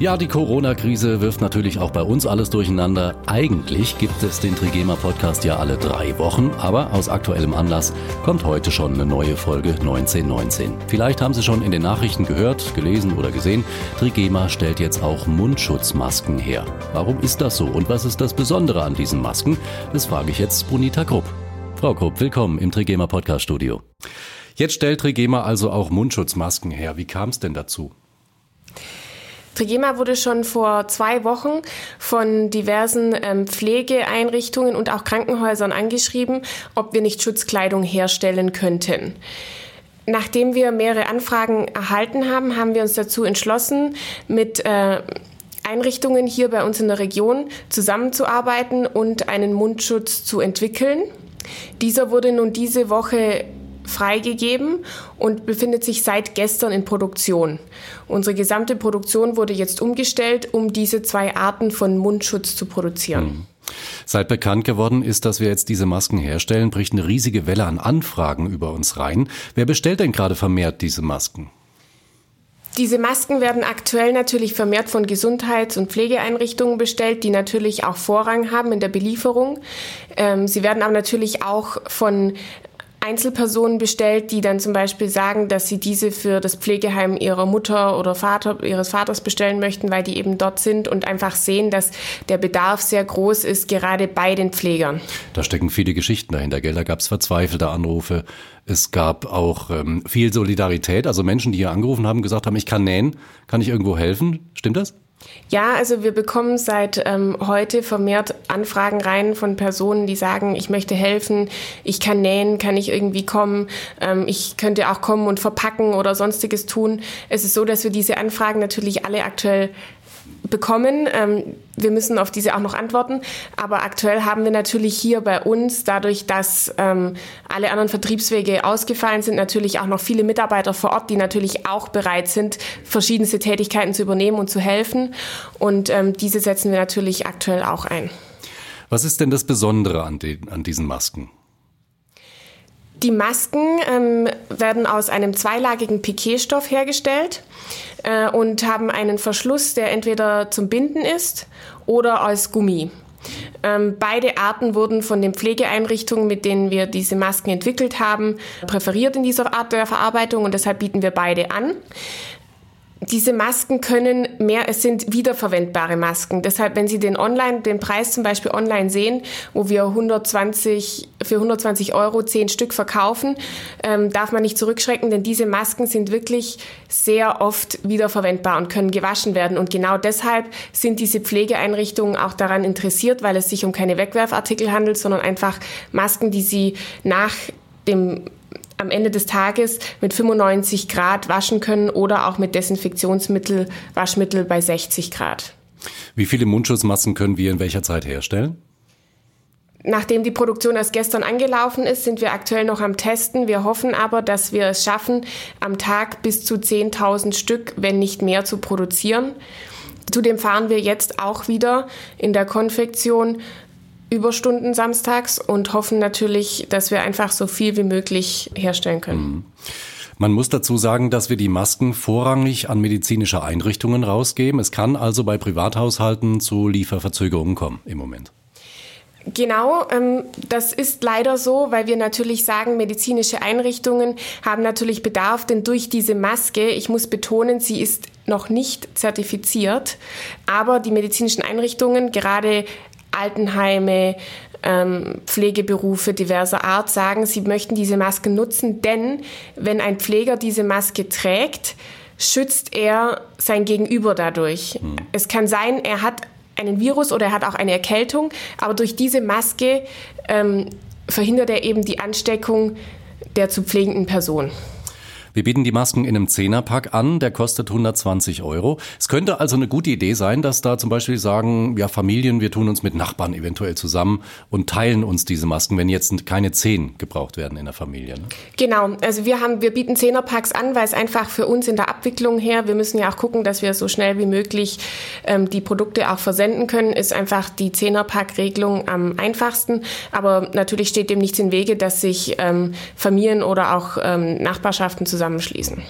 Ja, die Corona-Krise wirft natürlich auch bei uns alles durcheinander. Eigentlich gibt es den Trigema Podcast ja alle drei Wochen, aber aus aktuellem Anlass kommt heute schon eine neue Folge 1919. Vielleicht haben Sie schon in den Nachrichten gehört, gelesen oder gesehen, Trigema stellt jetzt auch Mundschutzmasken her. Warum ist das so und was ist das Besondere an diesen Masken? Das frage ich jetzt Bonita Krupp. Frau Krupp, willkommen im Trigema Podcast Studio. Jetzt stellt Trigema also auch Mundschutzmasken her. Wie kam es denn dazu? Trigema wurde schon vor zwei Wochen von diversen ähm, Pflegeeinrichtungen und auch Krankenhäusern angeschrieben, ob wir nicht Schutzkleidung herstellen könnten. Nachdem wir mehrere Anfragen erhalten haben, haben wir uns dazu entschlossen, mit äh, Einrichtungen hier bei uns in der Region zusammenzuarbeiten und einen Mundschutz zu entwickeln. Dieser wurde nun diese Woche freigegeben und befindet sich seit gestern in Produktion. Unsere gesamte Produktion wurde jetzt umgestellt, um diese zwei Arten von Mundschutz zu produzieren. Mhm. Seit bekannt geworden ist, dass wir jetzt diese Masken herstellen, bricht eine riesige Welle an Anfragen über uns rein. Wer bestellt denn gerade vermehrt diese Masken? Diese Masken werden aktuell natürlich vermehrt von Gesundheits- und Pflegeeinrichtungen bestellt, die natürlich auch Vorrang haben in der Belieferung. Ähm, sie werden aber natürlich auch von Einzelpersonen bestellt, die dann zum Beispiel sagen, dass sie diese für das Pflegeheim ihrer Mutter oder Vater, ihres Vaters bestellen möchten, weil die eben dort sind und einfach sehen, dass der Bedarf sehr groß ist, gerade bei den Pflegern. Da stecken viele Geschichten dahinter, gell? Da gab es verzweifelte Anrufe. Es gab auch ähm, viel Solidarität, also Menschen, die hier angerufen haben, gesagt haben, ich kann nähen, kann ich irgendwo helfen? Stimmt das? Ja, also wir bekommen seit ähm, heute vermehrt Anfragen rein von Personen, die sagen, ich möchte helfen, ich kann nähen, kann ich irgendwie kommen, ähm, ich könnte auch kommen und verpacken oder sonstiges tun. Es ist so, dass wir diese Anfragen natürlich alle aktuell bekommen. Ähm, wir müssen auf diese auch noch antworten. Aber aktuell haben wir natürlich hier bei uns, dadurch, dass ähm, alle anderen Vertriebswege ausgefallen sind, natürlich auch noch viele Mitarbeiter vor Ort, die natürlich auch bereit sind, verschiedenste Tätigkeiten zu übernehmen und zu helfen. Und ähm, diese setzen wir natürlich aktuell auch ein. Was ist denn das Besondere an, den, an diesen Masken? Die Masken ähm, werden aus einem zweilagigen Piquetstoff hergestellt äh, und haben einen Verschluss, der entweder zum Binden ist oder als Gummi. Ähm, beide Arten wurden von den Pflegeeinrichtungen, mit denen wir diese Masken entwickelt haben, präferiert in dieser Art der Verarbeitung und deshalb bieten wir beide an. Diese Masken können mehr, es sind wiederverwendbare Masken. Deshalb, wenn Sie den online, den Preis zum Beispiel online sehen, wo wir 120, für 120 Euro 10 Stück verkaufen, ähm, darf man nicht zurückschrecken, denn diese Masken sind wirklich sehr oft wiederverwendbar und können gewaschen werden. Und genau deshalb sind diese Pflegeeinrichtungen auch daran interessiert, weil es sich um keine Wegwerfartikel handelt, sondern einfach Masken, die Sie nach dem am Ende des Tages mit 95 Grad waschen können oder auch mit Desinfektionsmittel, Waschmittel bei 60 Grad. Wie viele Mundschutzmasken können wir in welcher Zeit herstellen? Nachdem die Produktion erst gestern angelaufen ist, sind wir aktuell noch am Testen. Wir hoffen aber, dass wir es schaffen, am Tag bis zu 10.000 Stück, wenn nicht mehr, zu produzieren. Zudem fahren wir jetzt auch wieder in der Konfektion Überstunden samstags und hoffen natürlich, dass wir einfach so viel wie möglich herstellen können. Mhm. Man muss dazu sagen, dass wir die Masken vorrangig an medizinische Einrichtungen rausgeben. Es kann also bei Privathaushalten zu Lieferverzögerungen kommen im Moment. Genau, ähm, das ist leider so, weil wir natürlich sagen, medizinische Einrichtungen haben natürlich Bedarf, denn durch diese Maske, ich muss betonen, sie ist noch nicht zertifiziert, aber die medizinischen Einrichtungen, gerade Altenheime, ähm, Pflegeberufe diverser Art sagen, sie möchten diese Maske nutzen, denn wenn ein Pfleger diese Maske trägt, schützt er sein Gegenüber dadurch. Mhm. Es kann sein, er hat einen Virus oder er hat auch eine Erkältung, aber durch diese Maske ähm, verhindert er eben die Ansteckung der zu pflegenden Person. Wir bieten die Masken in einem Zehnerpack an, der kostet 120 Euro. Es könnte also eine gute Idee sein, dass da zum Beispiel sagen, ja Familien, wir tun uns mit Nachbarn eventuell zusammen und teilen uns diese Masken, wenn jetzt keine zehn gebraucht werden in der Familie. Ne? Genau, also wir haben, wir bieten Zehnerpacks an, weil es einfach für uns in der Abwicklung her, wir müssen ja auch gucken, dass wir so schnell wie möglich ähm, die Produkte auch versenden können, ist einfach die Zehnerpack-Regelung am einfachsten. Aber natürlich steht dem nichts im Wege, dass sich ähm, Familien oder auch ähm, Nachbarschaften zusammenschließen.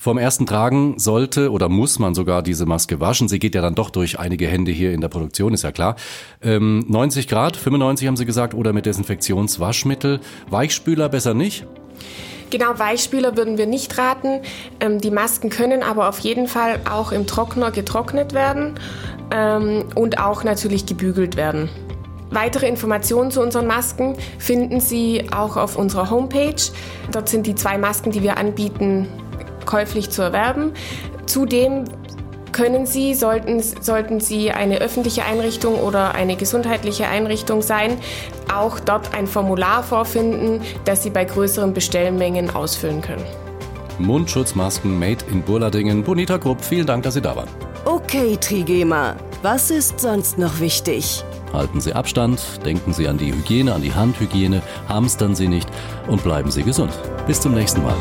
Vom ersten Tragen sollte oder muss man sogar diese Maske waschen. Sie geht ja dann doch durch einige Hände hier in der Produktion, ist ja klar. Ähm, 90 Grad, 95 haben Sie gesagt, oder mit Desinfektionswaschmittel. Weichspüler besser nicht? Genau, Weichspüler würden wir nicht raten. Ähm, die Masken können aber auf jeden Fall auch im Trockner getrocknet werden ähm, und auch natürlich gebügelt werden. Weitere Informationen zu unseren Masken finden Sie auch auf unserer Homepage. Dort sind die zwei Masken, die wir anbieten, käuflich zu erwerben. Zudem können Sie, sollten, sollten Sie eine öffentliche Einrichtung oder eine gesundheitliche Einrichtung sein, auch dort ein Formular vorfinden, das Sie bei größeren Bestellmengen ausfüllen können. Mundschutzmasken made in Burladingen. Bonita Grupp, vielen Dank, dass Sie da waren. Okay, Trigema, was ist sonst noch wichtig? Halten Sie Abstand, denken Sie an die Hygiene, an die Handhygiene, hamstern Sie nicht und bleiben Sie gesund. Bis zum nächsten Mal.